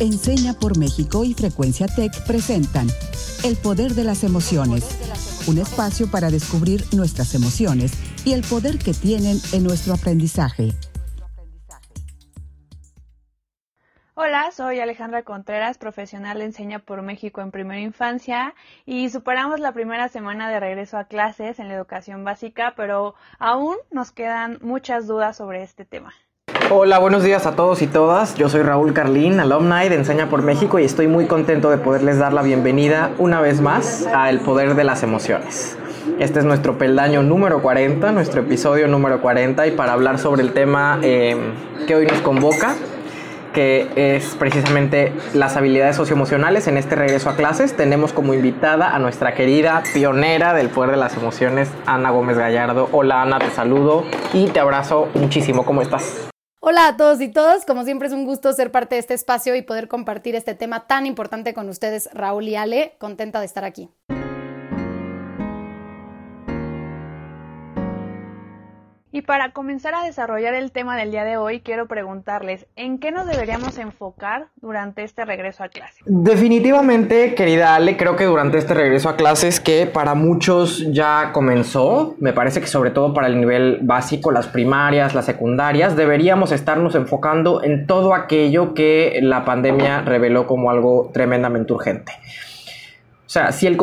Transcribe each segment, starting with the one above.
Enseña por México y Frecuencia Tech presentan El Poder de las Emociones, un espacio para descubrir nuestras emociones y el poder que tienen en nuestro aprendizaje. Hola, soy Alejandra Contreras, profesional de Enseña por México en primera infancia y superamos la primera semana de regreso a clases en la educación básica, pero aún nos quedan muchas dudas sobre este tema. Hola, buenos días a todos y todas. Yo soy Raúl Carlín, alumni de Enseña por México y estoy muy contento de poderles dar la bienvenida una vez más a El Poder de las Emociones. Este es nuestro peldaño número 40, nuestro episodio número 40 y para hablar sobre el tema eh, que hoy nos convoca, que es precisamente las habilidades socioemocionales en este regreso a clases, tenemos como invitada a nuestra querida pionera del poder de las emociones, Ana Gómez Gallardo. Hola Ana, te saludo y te abrazo muchísimo. ¿Cómo estás? Hola a todos y todas, como siempre es un gusto ser parte de este espacio y poder compartir este tema tan importante con ustedes, Raúl y Ale. Contenta de estar aquí. Y para comenzar a desarrollar el tema del día de hoy, quiero preguntarles, ¿en qué nos deberíamos enfocar durante este regreso a clase? Definitivamente, querida Ale, creo que durante este regreso a clases que para muchos ya comenzó, me parece que sobre todo para el nivel básico, las primarias, las secundarias, deberíamos estarnos enfocando en todo aquello que la pandemia reveló como algo tremendamente urgente. O sea, si el,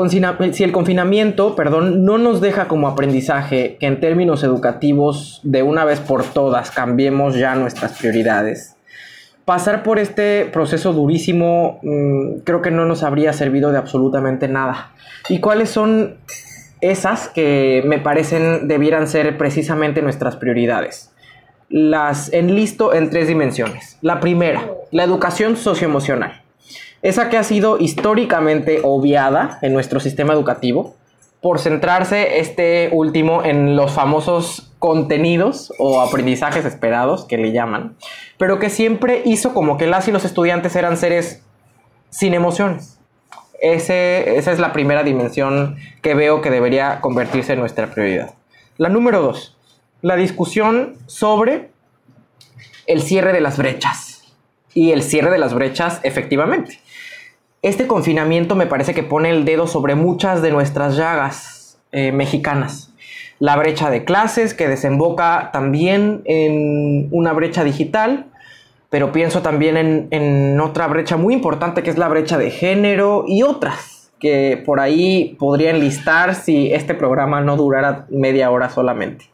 si el confinamiento, perdón, no nos deja como aprendizaje que en términos educativos de una vez por todas cambiemos ya nuestras prioridades, pasar por este proceso durísimo mm, creo que no nos habría servido de absolutamente nada. ¿Y cuáles son esas que me parecen debieran ser precisamente nuestras prioridades? Las enlisto en tres dimensiones. La primera, la educación socioemocional esa que ha sido históricamente obviada en nuestro sistema educativo por centrarse este último en los famosos contenidos o aprendizajes esperados que le llaman, pero que siempre hizo como que las y los estudiantes eran seres sin emociones. esa es la primera dimensión que veo que debería convertirse en nuestra prioridad. La número dos, la discusión sobre el cierre de las brechas. Y el cierre de las brechas, efectivamente. Este confinamiento me parece que pone el dedo sobre muchas de nuestras llagas eh, mexicanas. La brecha de clases que desemboca también en una brecha digital, pero pienso también en, otra brecha muy importante que es la brecha de género y otras que por ahí podrían listar si este programa no durara media hora solamente.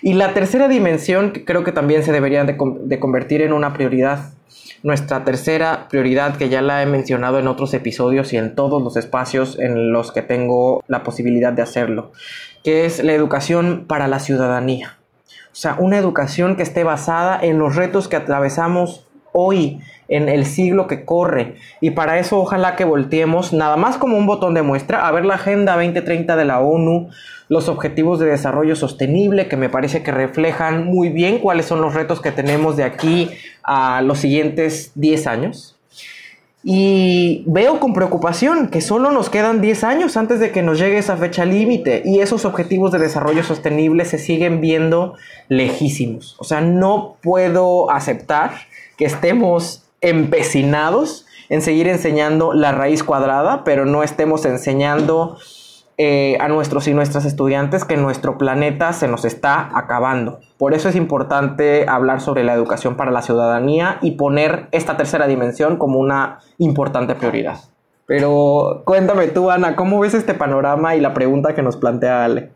Y la tercera dimensión que creo que también se debería de, de convertir en una prioridad nuestra tercera prioridad que ya la he mencionado en otros episodios y en todos los espacios en los que tengo la posibilidad de hacerlo, que es la educación para la ciudadanía. O sea, una educación que esté basada en los retos que atravesamos hoy, en el siglo que corre. Y para eso ojalá que volteemos, nada más como un botón de muestra, a ver la Agenda 2030 de la ONU, los Objetivos de Desarrollo Sostenible, que me parece que reflejan muy bien cuáles son los retos que tenemos de aquí a los siguientes 10 años. Y veo con preocupación que solo nos quedan 10 años antes de que nos llegue esa fecha límite y esos objetivos de desarrollo sostenible se siguen viendo lejísimos. O sea, no puedo aceptar que estemos empecinados en seguir enseñando la raíz cuadrada, pero no estemos enseñando eh, a nuestros y nuestras estudiantes que nuestro planeta se nos está acabando. Por eso es importante hablar sobre la educación para la ciudadanía y poner esta tercera dimensión como una importante prioridad. Pero cuéntame tú, Ana, ¿cómo ves este panorama y la pregunta que nos plantea Ale?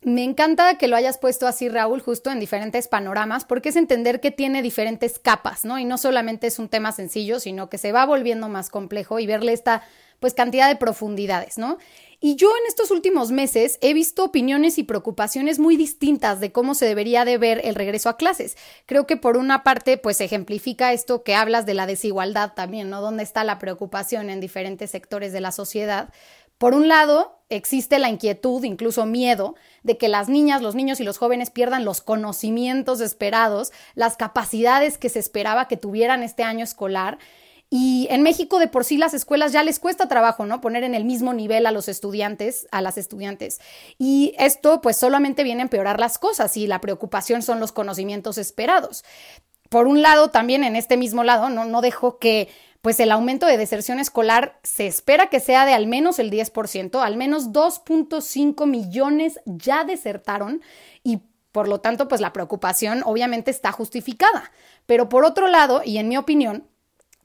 Me encanta que lo hayas puesto así, Raúl, justo en diferentes panoramas, porque es entender que tiene diferentes capas, ¿no? Y no solamente es un tema sencillo, sino que se va volviendo más complejo y verle esta, pues, cantidad de profundidades, ¿no? Y yo en estos últimos meses he visto opiniones y preocupaciones muy distintas de cómo se debería de ver el regreso a clases. Creo que por una parte, pues ejemplifica esto que hablas de la desigualdad también, ¿no? ¿Dónde está la preocupación en diferentes sectores de la sociedad? Por un lado, existe la inquietud, incluso miedo, de que las niñas, los niños y los jóvenes pierdan los conocimientos esperados, las capacidades que se esperaba que tuvieran este año escolar y en México de por sí las escuelas ya les cuesta trabajo, ¿no? Poner en el mismo nivel a los estudiantes, a las estudiantes. Y esto pues solamente viene a empeorar las cosas y la preocupación son los conocimientos esperados. por un lado, también en este mismo lado, no, no dejo que pues el aumento de deserción escolar se espera que sea de al menos el 10%, al menos 2.5 millones ya desertaron y por lo tanto, pues la preocupación obviamente está justificada. Pero por otro lado, y en mi opinión,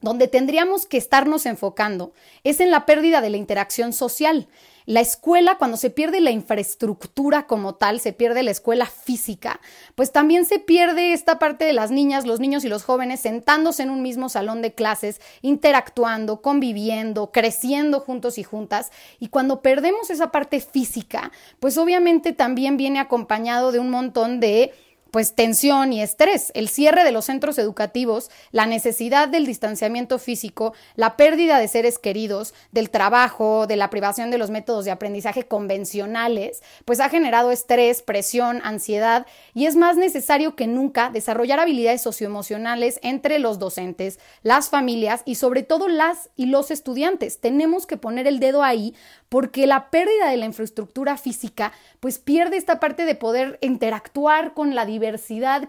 donde tendríamos que estarnos enfocando es en la pérdida de la interacción social. La escuela, cuando se pierde la infraestructura como tal, se pierde la escuela física, pues también se pierde esta parte de las niñas, los niños y los jóvenes sentándose en un mismo salón de clases, interactuando, conviviendo, creciendo juntos y juntas. Y cuando perdemos esa parte física, pues obviamente también viene acompañado de un montón de pues tensión y estrés, el cierre de los centros educativos, la necesidad del distanciamiento físico, la pérdida de seres queridos, del trabajo, de la privación de los métodos de aprendizaje convencionales, pues ha generado estrés, presión, ansiedad y es más necesario que nunca desarrollar habilidades socioemocionales entre los docentes, las familias y sobre todo las y los estudiantes. Tenemos que poner el dedo ahí porque la pérdida de la infraestructura física pues pierde esta parte de poder interactuar con la diversidad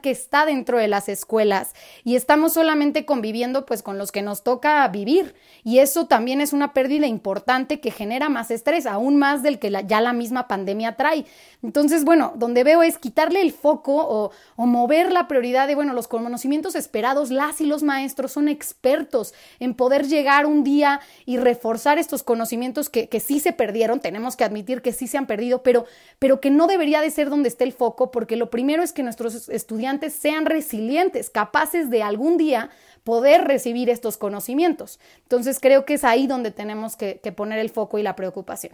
que está dentro de las escuelas. Y estamos solamente conviviendo pues con los que nos toca vivir. Y eso también es una pérdida importante que genera más estrés, aún más del que ya la misma pandemia trae. Entonces, bueno, donde veo es quitarle el foco o, o mover la prioridad de, bueno, los conocimientos esperados, las y los maestros son expertos en poder llegar un día y reforzar estos conocimientos que, que sí se perdieron, tenemos que admitir que sí se han perdido, pero, pero que no debería de ser donde esté el foco, porque lo primero es que nuestros estudiantes sean resilientes, capaces de algún día poder recibir estos conocimientos. Entonces creo que es ahí donde tenemos que, poner el foco y la preocupación.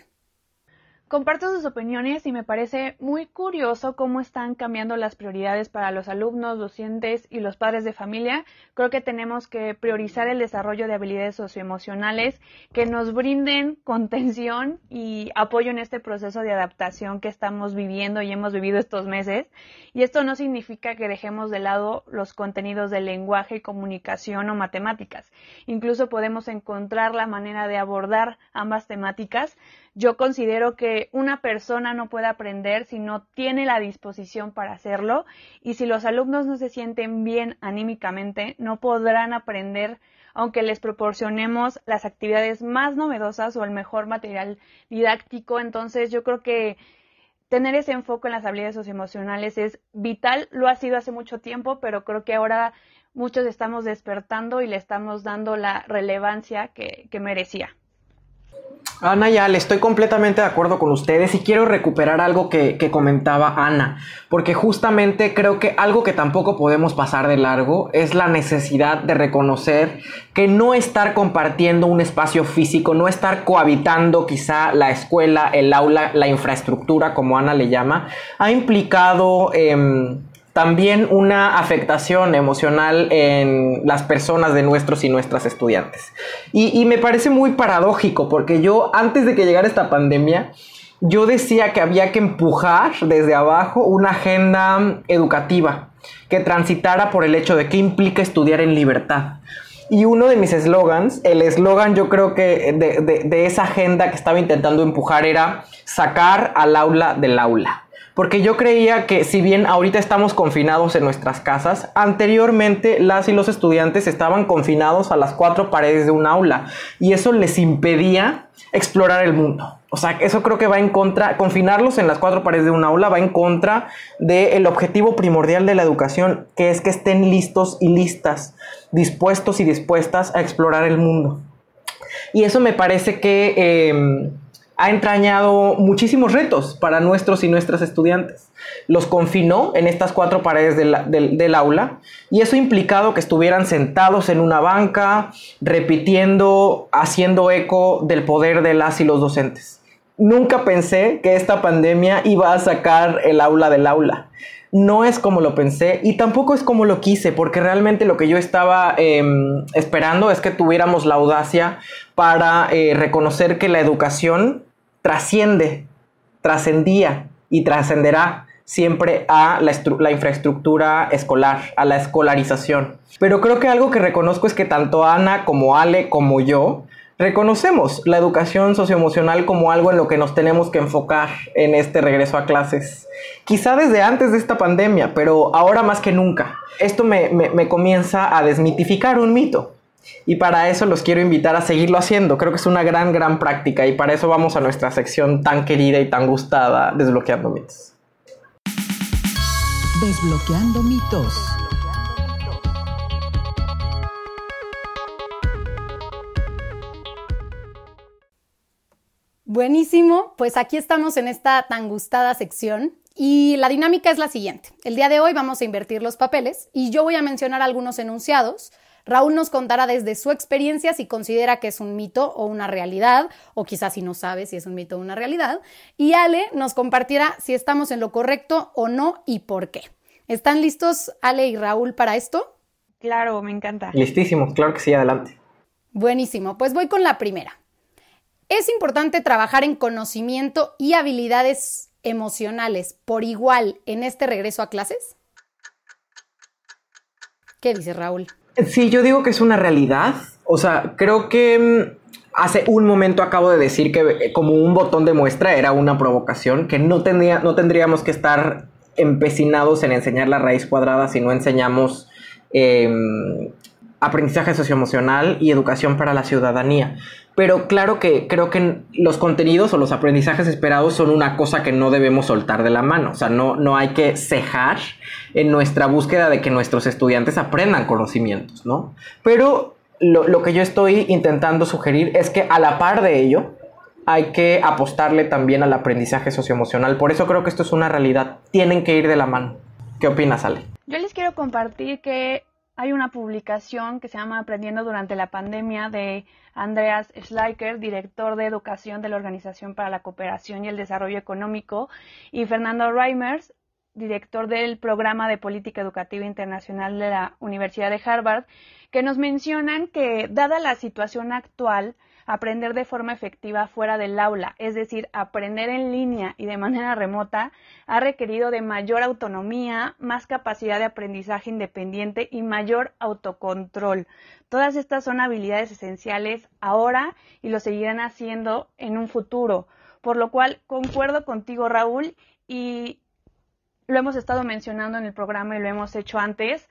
Comparto sus opiniones y me parece muy curioso cómo están cambiando las prioridades para los alumnos, docentes y los padres de familia. Creo que tenemos que priorizar el desarrollo de habilidades socioemocionales que nos brinden contención y apoyo en este proceso de adaptación que estamos viviendo y hemos vivido estos meses. Y esto no significa que dejemos de lado los contenidos de lenguaje, comunicación o matemáticas. Incluso podemos encontrar la manera de abordar ambas temáticas yo considero que una persona no puede aprender si no tiene la disposición para hacerlo y si los alumnos no se sienten bien anímicamente, no podrán aprender aunque les proporcionemos las actividades más novedosas o el mejor material didáctico. Entonces yo creo que tener ese enfoque en las habilidades socioemocionales es vital, lo ha sido hace mucho tiempo, pero creo que ahora muchos estamos despertando y le estamos dando la relevancia que, que merecía. Ana ya, le estoy completamente de acuerdo con ustedes y quiero recuperar algo que, comentaba Ana, porque justamente creo que algo que tampoco podemos pasar de largo es la necesidad de reconocer que no estar compartiendo un espacio físico, no estar cohabitando quizá la escuela, el aula, la infraestructura, como Ana le llama, ha implicado... Em, también una afectación emocional en las personas de nuestros y nuestras estudiantes. Y, me parece muy paradójico porque yo antes de que llegara esta pandemia, yo decía que había que empujar desde abajo una agenda educativa que transitara por el hecho de qué implica estudiar en libertad. Y uno de mis eslogans, el eslogan yo creo que de, de esa agenda que estaba intentando empujar era sacar al aula del aula porque yo creía que si bien ahorita estamos confinados en nuestras casas, anteriormente las y los estudiantes estaban confinados a las cuatro paredes de un aula y eso les impedía explorar el mundo. O sea, eso creo que va en contra, confinarlos en las cuatro paredes de un aula va en contra del objetivo primordial de la educación, que es que estén listos y listas, dispuestos y dispuestas a explorar el mundo. Y eso me parece que... Em, ha entrañado muchísimos retos para nuestros y nuestras estudiantes. Los confinó en estas cuatro paredes del, aula y eso ha implicado que estuvieran sentados en una banca, repitiendo, haciendo eco del poder de las y los docentes. Nunca pensé que esta pandemia iba a sacar el aula del aula. No es como lo pensé y tampoco es como lo quise, porque realmente lo que yo estaba em, esperando es que tuviéramos la audacia para eh, reconocer que la educación trasciende, trascendía y trascenderá siempre a la, infraestructura escolar, a la escolarización. Pero creo que algo que reconozco es que tanto Ana como Ale como yo reconocemos la educación socioemocional como algo en lo que nos tenemos que enfocar en este regreso a clases. Quizá desde antes de esta pandemia, pero ahora más que nunca. Esto me, me comienza a desmitificar un mito. Y para eso los quiero invitar a seguirlo haciendo. Creo que es una gran, gran práctica y para eso vamos a nuestra sección tan querida y tan gustada, Desbloqueando mitos. Desbloqueando mitos. Buenísimo, pues aquí estamos en esta tan gustada sección y la dinámica es la siguiente. El día de hoy vamos a invertir los papeles y yo voy a mencionar algunos enunciados. Raúl nos contará desde su experiencia si considera que es un mito o una realidad, o quizás si no sabe si es un mito o una realidad. Y Ale nos compartirá si estamos en lo correcto o no y por qué. ¿Están listos Ale y Raúl para esto? Claro, me encanta. Listísimo, claro que sí, adelante. Buenísimo, pues voy con la primera. Es importante trabajar en conocimiento y habilidades emocionales por igual en este regreso a clases. ¿Qué dice Raúl? Sí, yo digo que es una realidad. O sea, creo que mm, hace un momento acabo de decir que eh, como un botón de muestra era una provocación, que no, no tendríamos que estar empecinados en enseñar la raíz cuadrada si no enseñamos em, aprendizaje socioemocional y educación para la ciudadanía. Pero claro que creo que los contenidos o los aprendizajes esperados son una cosa que no debemos soltar de la mano. O sea, no, no hay que cejar en nuestra búsqueda de que nuestros estudiantes aprendan conocimientos, ¿no? Pero lo, lo que yo estoy intentando sugerir es que a la par de ello, hay que apostarle también al aprendizaje socioemocional. Por eso creo que esto es una realidad. Tienen que ir de la mano. ¿Qué opinas, Ale? Yo les quiero compartir que hay una publicación que se llama Aprendiendo durante la pandemia de Andreas Schleicher, director de educación de la Organización para la Cooperación y el Desarrollo Económico, y Fernando Reimers, director del programa de política educativa internacional de la Universidad de Harvard, que nos mencionan que, dada la situación actual, aprender de forma efectiva fuera del aula, es decir, aprender en línea y de manera remota, ha requerido de mayor autonomía, más capacidad de aprendizaje independiente y mayor autocontrol. Todas estas son habilidades esenciales ahora y lo seguirán haciendo en un futuro, por lo cual concuerdo contigo, Raúl, y lo hemos estado mencionando en el programa y lo hemos hecho antes.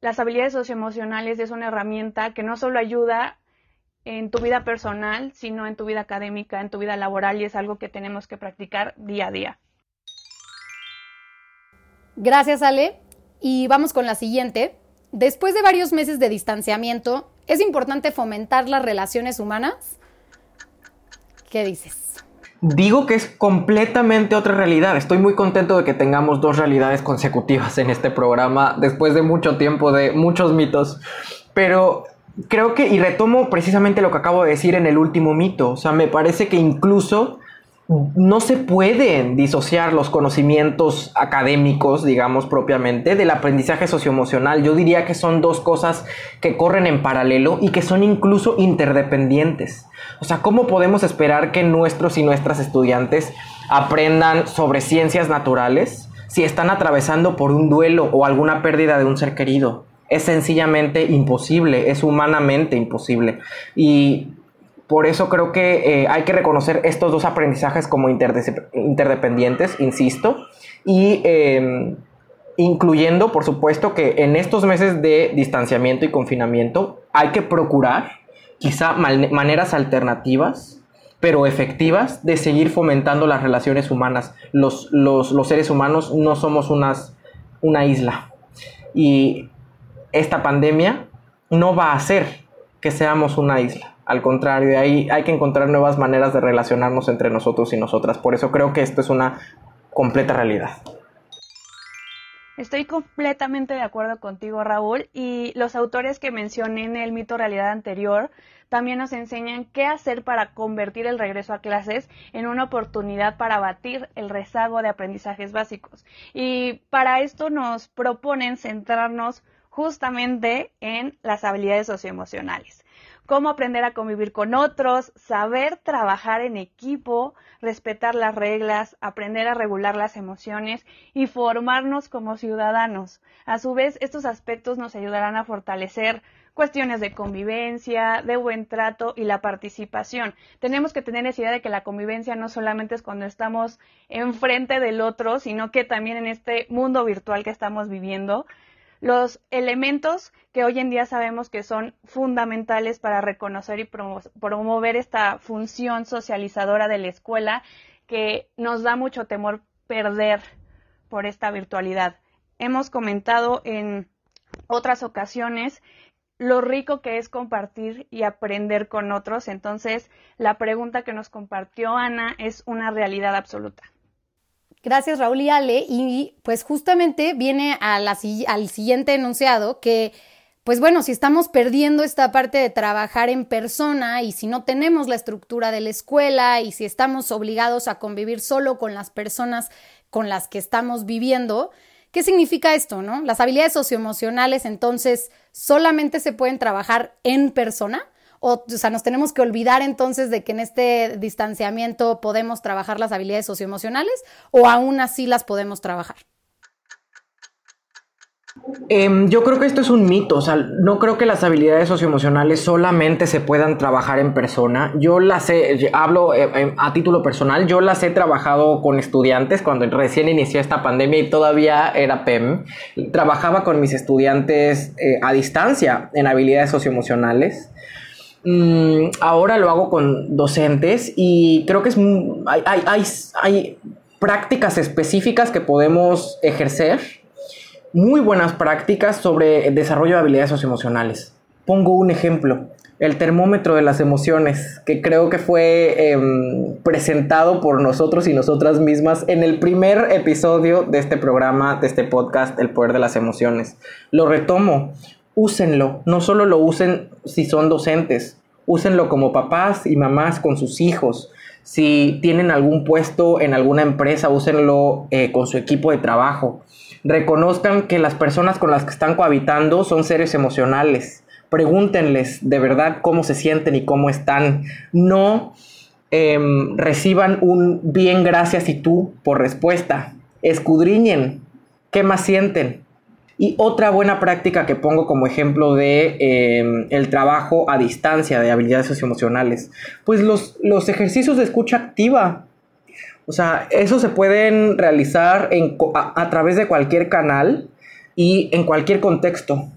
Las habilidades socioemocionales es una herramienta que no solo ayuda en tu vida personal, sino en tu vida académica, en tu vida laboral y es algo que tenemos que practicar día a día. Gracias, Ale. Y vamos con la siguiente. Después de varios meses de distanciamiento, ¿es importante fomentar las relaciones humanas? ¿Qué dices? Digo que es completamente otra realidad. Estoy muy contento de que tengamos dos realidades consecutivas en este programa después de mucho tiempo de muchos mitos. Pero creo que, y retomo precisamente lo que acabo de decir en el último mito, o sea, me parece que incluso no se pueden disociar los conocimientos académicos, digamos propiamente, del aprendizaje socioemocional. Yo diría que son dos cosas que corren en paralelo y que son incluso interdependientes. O sea, ¿cómo podemos esperar que nuestros y nuestras estudiantes aprendan sobre ciencias naturales si están atravesando por un duelo o alguna pérdida de un ser querido? Es sencillamente imposible, es humanamente imposible. Y por eso creo que eh, hay que reconocer estos dos aprendizajes como interdependientes, insisto, y em, incluyendo, por supuesto, que en estos meses de distanciamiento y confinamiento hay que procurar quizá maneras alternativas, pero efectivas, de seguir fomentando las relaciones humanas. Los, los, los seres humanos no somos una isla. Y esta pandemia no va a hacer que seamos una isla. Al contrario, ahí hay que encontrar nuevas maneras de relacionarnos entre nosotros y nosotras. Por eso creo que esto es una completa realidad. Estoy completamente de acuerdo contigo, Raúl, y los autores que mencioné en el mito realidad anterior también nos enseñan qué hacer para convertir el regreso a clases en una oportunidad para batir el rezago de aprendizajes básicos. Y para esto nos proponen centrarnos justamente en las habilidades socioemocionales. Cómo aprender a convivir con otros, saber trabajar en equipo, respetar las reglas, aprender a regular las emociones y formarnos como ciudadanos. A su vez, estos aspectos nos ayudarán a fortalecer cuestiones de convivencia, de buen trato y la participación. Tenemos que tener esa idea de que la convivencia no solamente es cuando estamos enfrente del otro, sino que también en este mundo virtual que estamos viviendo, los elementos que hoy en día sabemos que son fundamentales para reconocer y promover esta función socializadora de la escuela que nos da mucho temor perder por esta virtualidad. Hemos comentado en otras ocasiones lo rico que es compartir y aprender con otros. Entonces, la pregunta que nos compartió Ana es una realidad absoluta. Gracias, Raúl y Ale. Y pues justamente viene al siguiente enunciado que, pues bueno, si estamos perdiendo esta parte de trabajar en persona y si no tenemos la estructura de la escuela y si estamos obligados a convivir solo con las personas con las que estamos viviendo, ¿Qué significa esto, no? Las habilidades socioemocionales, entonces, solamente se pueden trabajar en persona. O, sea, nos tenemos que olvidar entonces de que en este distanciamiento podemos trabajar las habilidades socioemocionales o aún así las podemos trabajar. Em, yo creo que esto es un mito, o sea, no creo que las habilidades socioemocionales solamente se puedan trabajar en persona. Yo las he, hablo eh, em, a título personal, yo las he trabajado con estudiantes cuando recién inició esta pandemia y todavía era PEM. Trabajaba con mis estudiantes eh, a distancia en habilidades socioemocionales. Mm, ahora lo hago con docentes y creo que es, hay, hay, hay prácticas específicas que podemos ejercer muy buenas prácticas sobre el desarrollo de habilidades socioemocionales. Pongo un ejemplo, el termómetro de las emociones, que creo que fue em, presentado por nosotros y nosotras mismas en el primer episodio de este programa, de este podcast, El Poder de las Emociones. Lo retomo, úsenlo, no solo lo usen si son docentes, úsenlo como papás y mamás con sus hijos. Si tienen algún puesto en alguna empresa, úsenlo eh, con su equipo de trabajo reconozcan que las personas con las que están cohabitando son seres emocionales. Pregúntenles de verdad cómo se sienten y cómo están. No em, reciban un bien gracias y tú por respuesta. Escudriñen qué más sienten. Y otra buena práctica que pongo como ejemplo de em, el trabajo a distancia de habilidades socioemocionales, pues los, los ejercicios de escucha activa. O sea, eso se pueden realizar a, través de cualquier canal y en cualquier contexto.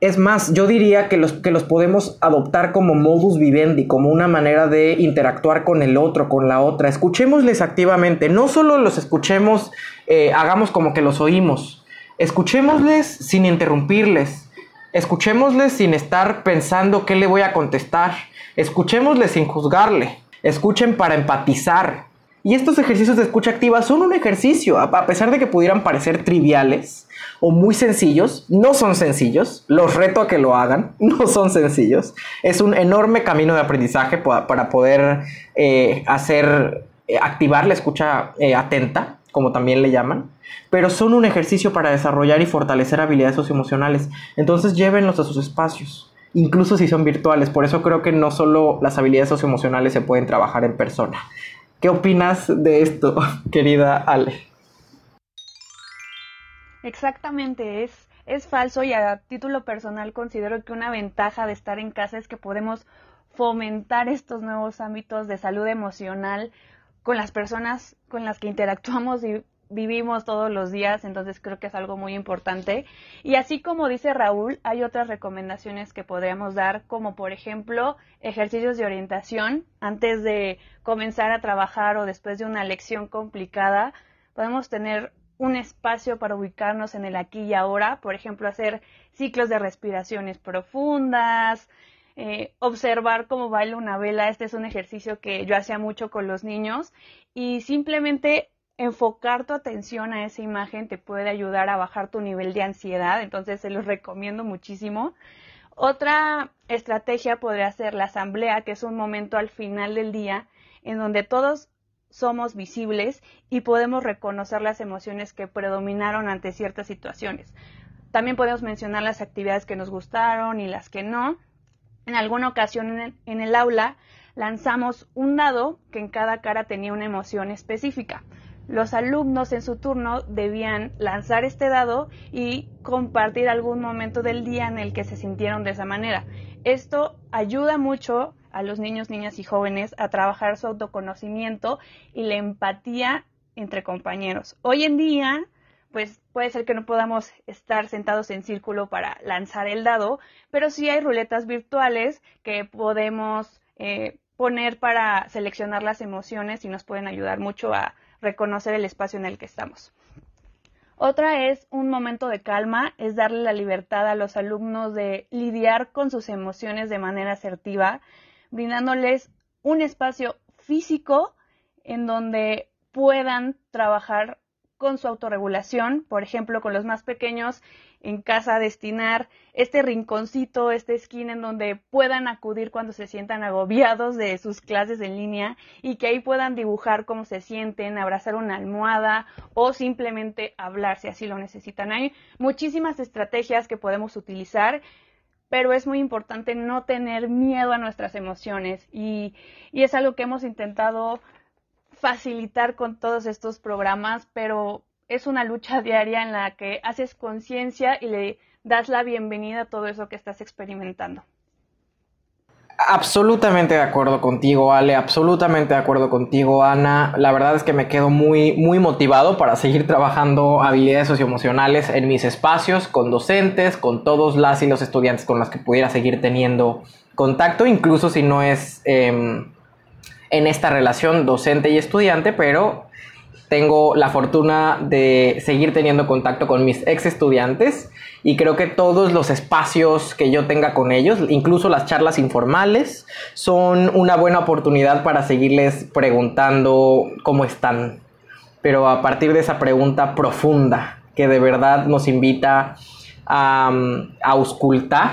Es más, yo diría que los, que los podemos adoptar como modus vivendi, como una manera de interactuar con el otro, con la otra. Escuchémosles activamente, no solo los escuchemos, eh, hagamos como que los oímos. Escuchémosles sin interrumpirles. Escuchémosles sin estar pensando qué le voy a contestar. Escuchémosles sin juzgarle. Escuchen para empatizar. Y estos ejercicios de escucha activa son un ejercicio, a pesar de que pudieran parecer triviales o muy sencillos, no son sencillos. Los reto a que lo hagan, no son sencillos. Es un enorme camino de aprendizaje para poder eh, hacer, eh, activar la escucha eh, atenta, como también le llaman. Pero son un ejercicio para desarrollar y fortalecer habilidades socioemocionales. Entonces llévenlos a sus espacios incluso si son virtuales. Por eso creo que no solo las habilidades socioemocionales se pueden trabajar en persona. ¿Qué opinas de esto, querida Ale? Exactamente, es, es falso y a título personal considero que una ventaja de estar en casa es que podemos fomentar estos nuevos ámbitos de salud emocional con las personas con las que interactuamos y vivimos todos los días, entonces creo que es algo muy importante. Y así como dice Raúl, hay otras recomendaciones que podríamos dar, como por ejemplo ejercicios de orientación antes de comenzar a trabajar o después de una lección complicada. Podemos tener un espacio para ubicarnos en el aquí y ahora, por ejemplo, hacer ciclos de respiraciones profundas, eh, observar cómo baila una vela. Este es un ejercicio que yo hacía mucho con los niños y simplemente enfocar tu atención a esa imagen te puede ayudar a bajar tu nivel de ansiedad, entonces se los recomiendo muchísimo. Otra estrategia podría ser la asamblea, que es un momento al final del día en donde todos somos visibles y podemos reconocer las emociones que predominaron ante ciertas situaciones. También podemos mencionar las actividades que nos gustaron y las que no. En alguna ocasión en el, en el aula lanzamos un dado que en cada cara tenía una emoción específica los alumnos en su turno debían lanzar este dado y compartir algún momento del día en el que se sintieron de esa manera. Esto ayuda mucho a los niños, niñas y jóvenes a trabajar su autoconocimiento y la empatía entre compañeros. Hoy en día, pues puede ser que no podamos estar sentados en círculo para lanzar el dado, pero sí hay ruletas virtuales que podemos eh, poner para seleccionar las emociones y nos pueden ayudar mucho a reconocer el espacio en el que estamos. Otra es un momento de calma, es darle la libertad a los alumnos de lidiar con sus emociones de manera asertiva, brindándoles un espacio físico en donde puedan trabajar con su autorregulación, por ejemplo, con los más pequeños en casa destinar este rinconcito, este esquina en donde puedan acudir cuando se sientan agobiados de sus clases en línea y que ahí puedan dibujar cómo se sienten, abrazar una almohada o simplemente hablar si así lo necesitan. Hay muchísimas estrategias que podemos utilizar pero es muy importante no tener miedo a nuestras emociones y, y es algo que hemos intentado facilitar con todos estos programas, pero es una lucha diaria en la que haces conciencia y le das la bienvenida a todo eso que estás experimentando. Absolutamente de acuerdo contigo, Ale, absolutamente de acuerdo contigo, Ana. La verdad es que me quedo muy, muy motivado para seguir trabajando habilidades socioemocionales en mis espacios, con docentes, con todos las y los estudiantes con los que pudiera seguir teniendo contacto, incluso si no es em, en esta relación docente y estudiante, pero tengo la fortuna de seguir teniendo contacto con mis ex estudiantes y creo que todos los espacios que yo tenga con ellos, incluso las charlas informales, son una buena oportunidad para seguirles preguntando cómo están. Pero a partir de esa pregunta profunda que de verdad nos invita a, auscultar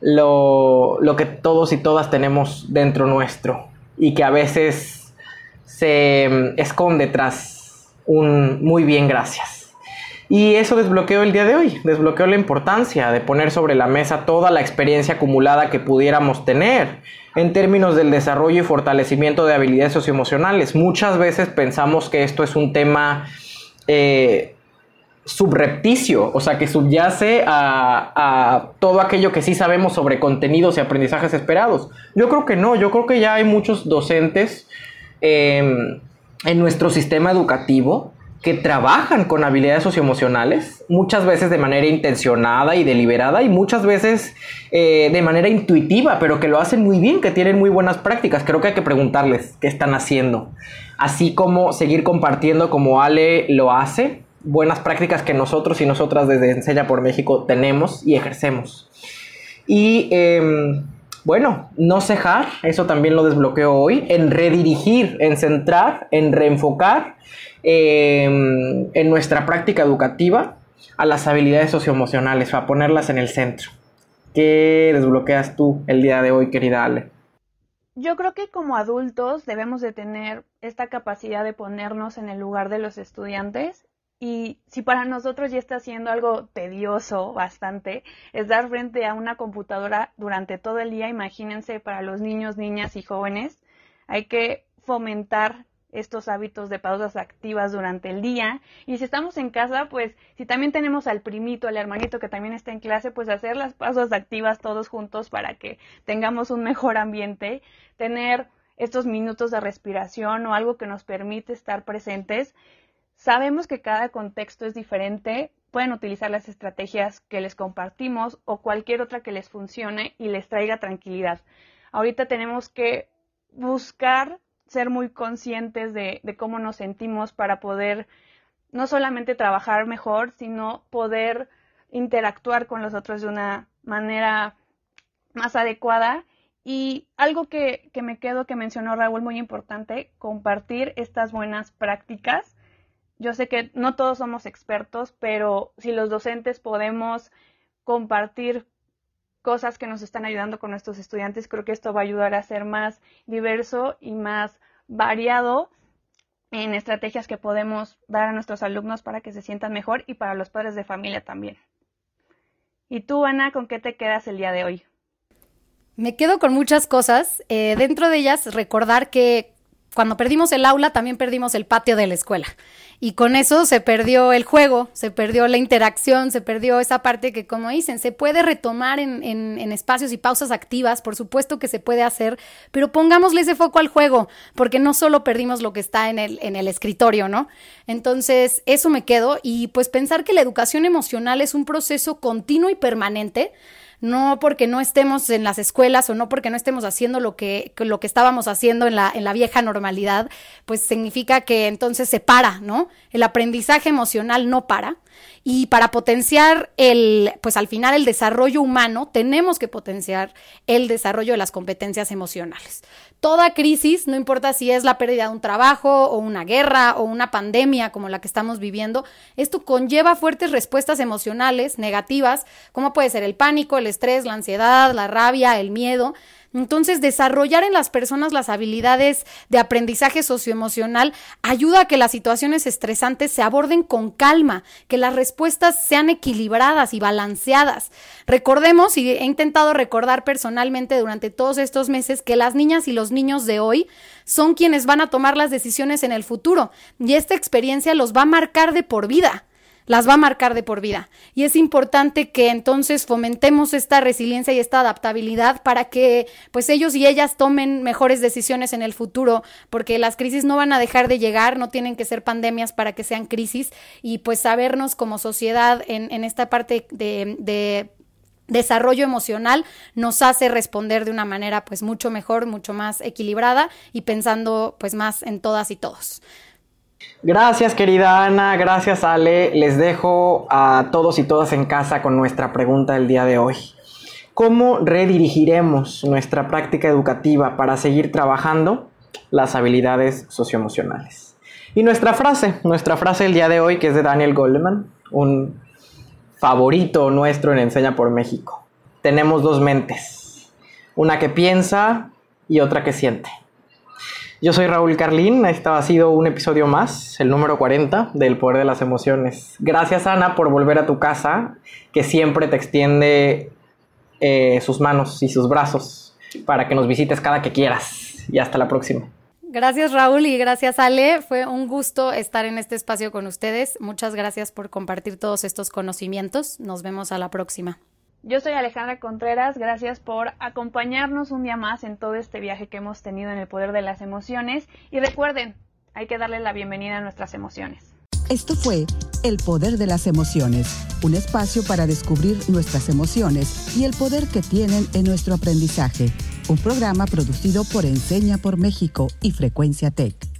lo, lo que todos y todas tenemos dentro nuestro y que a veces se mm, esconde tras un muy bien gracias. Y eso desbloqueó el día de hoy, desbloqueó la importancia de poner sobre la mesa toda la experiencia acumulada que pudiéramos tener en términos del desarrollo y fortalecimiento de habilidades socioemocionales. Muchas veces pensamos que esto es un tema eh, subrepticio, o sea, que subyace a, todo aquello que sí sabemos sobre contenidos y aprendizajes esperados. Yo creo que no, yo creo que ya hay muchos docentes em, en nuestro sistema educativo que trabajan con habilidades socioemocionales, muchas veces de manera intencionada y deliberada y muchas veces eh, de manera intuitiva, pero que lo hacen muy bien, que tienen muy buenas prácticas. Creo que hay que preguntarles qué están haciendo, así como seguir compartiendo como Ale lo hace buenas prácticas que nosotros y nosotras desde Enseña por México tenemos y ejercemos. Y em, bueno, no cejar, eso también lo desbloqueo hoy, en redirigir, en centrar, en reenfocar em, en nuestra práctica educativa a las habilidades socioemocionales, a ponerlas en el centro. ¿Qué desbloqueas tú el día de hoy, querida Ale? Yo creo que como adultos debemos de tener esta capacidad de ponernos en el lugar de los estudiantes y si para nosotros ya está siendo algo tedioso bastante, es dar frente a una computadora durante todo el día, imagínense para los niños, niñas y jóvenes, hay que fomentar estos hábitos de pausas activas durante el día. Y si estamos en casa, pues si también tenemos al primito, al hermanito que también está en clase, pues hacer las pausas activas todos juntos para que tengamos un mejor ambiente, tener estos minutos de respiración o algo que nos permite estar presentes Sabemos que cada contexto es diferente, pueden utilizar las estrategias que les compartimos o cualquier otra que les funcione y les traiga tranquilidad. Ahorita tenemos que buscar ser muy conscientes de, cómo nos sentimos para poder no solamente trabajar mejor, sino poder interactuar con los otros de una manera más adecuada. Y algo que, que me quedo que mencionó Raúl muy importante, compartir estas buenas prácticas yo sé que no todos somos expertos, pero si los docentes podemos compartir cosas que nos están ayudando con nuestros estudiantes, creo que esto va a ayudar a ser más diverso y más variado en estrategias que podemos dar a nuestros alumnos para que se sientan mejor y para los padres de familia también. ¿Y tú, Ana, con qué te quedas el día de hoy? Me quedo con muchas cosas. Eh, dentro de ellas, recordar que cuando perdimos el aula, también perdimos el patio de la escuela. Y con eso se perdió el juego, se perdió la interacción, se perdió esa parte que, como dicen, se puede retomar en, espacios y pausas activas, por supuesto que se puede hacer, pero pongámosle ese foco al juego, porque no solo perdimos lo que está en el, en el escritorio, ¿no? Entonces, eso me quedo y pues pensar que la educación emocional es un proceso continuo y permanente no porque no estemos en las escuelas o no porque no estemos haciendo lo que, lo que estábamos haciendo en la, en la vieja normalidad, pues significa que entonces se para, ¿no? El aprendizaje emocional no para. Y para potenciar el, pues al final el desarrollo humano, tenemos que potenciar el desarrollo de las competencias emocionales. Toda crisis, no importa si es la pérdida de un trabajo o una guerra o una pandemia como la que estamos viviendo, esto conlleva fuertes respuestas emocionales negativas, como puede ser el pánico, el estrés, la ansiedad, la rabia, el miedo. Entonces, desarrollar en las personas las habilidades de aprendizaje socioemocional ayuda a que las situaciones estresantes se aborden con calma, que las respuestas sean equilibradas y balanceadas. Recordemos, y he intentado recordar personalmente durante todos estos meses, que las niñas y los niños de hoy son quienes van a tomar las decisiones en el futuro, y esta experiencia los va a marcar de por vida las va a marcar de por vida. Y es importante que entonces fomentemos esta resiliencia y esta adaptabilidad para que pues ellos y ellas tomen mejores decisiones en el futuro, porque las crisis no van a dejar de llegar, no tienen que ser pandemias para que sean crisis y pues sabernos como sociedad en, en esta parte de, de desarrollo emocional nos hace responder de una manera pues mucho mejor, mucho más equilibrada y pensando pues más en todas y todos. Gracias querida Ana, gracias Ale. Les dejo a todos y todas en casa con nuestra pregunta del día de hoy. ¿Cómo redirigiremos nuestra práctica educativa para seguir trabajando las habilidades socioemocionales? Y nuestra frase, nuestra frase del día de hoy que es de Daniel Goleman, un favorito nuestro en Enseña por México. Tenemos dos mentes, una que piensa y otra que siente. Yo soy Raúl Carlín, este ha sido un episodio más, el número 40 del Poder de las Emociones. Gracias Ana por volver a tu casa, que siempre te extiende eh, sus manos y sus brazos para que nos visites cada que quieras. Y hasta la próxima. Gracias Raúl y gracias Ale. Fue un gusto estar en este espacio con ustedes. Muchas gracias por compartir todos estos conocimientos. Nos vemos a la próxima. Yo soy Alejandra Contreras, gracias por acompañarnos un día más en todo este viaje que hemos tenido en el poder de las emociones y recuerden, hay que darle la bienvenida a nuestras emociones. Esto fue El Poder de las Emociones, un espacio para descubrir nuestras emociones y el poder que tienen en nuestro aprendizaje, un programa producido por Enseña por México y Frecuencia Tech.